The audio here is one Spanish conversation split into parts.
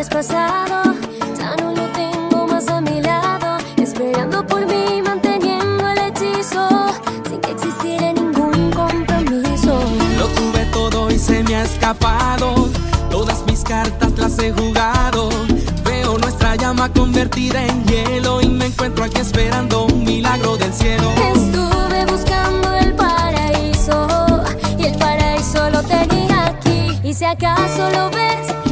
Ya no lo tengo más a mi lado. Esperando por mí, manteniendo el hechizo. Sin que existiera ningún compromiso. Lo tuve todo y se me ha escapado. Todas mis cartas las he jugado. Veo nuestra llama convertida en hielo. Y me encuentro aquí esperando un milagro del cielo. Estuve buscando el paraíso. Y el paraíso lo tenía aquí. Y si acaso lo ves.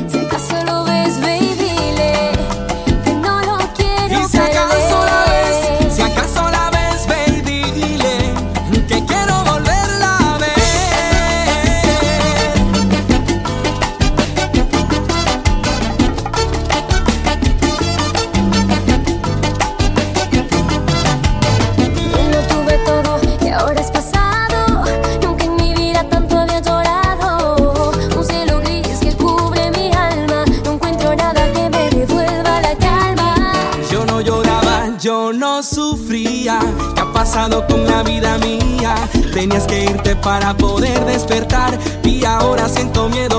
Tenías que irte para poder despertar. Y ahora siento miedo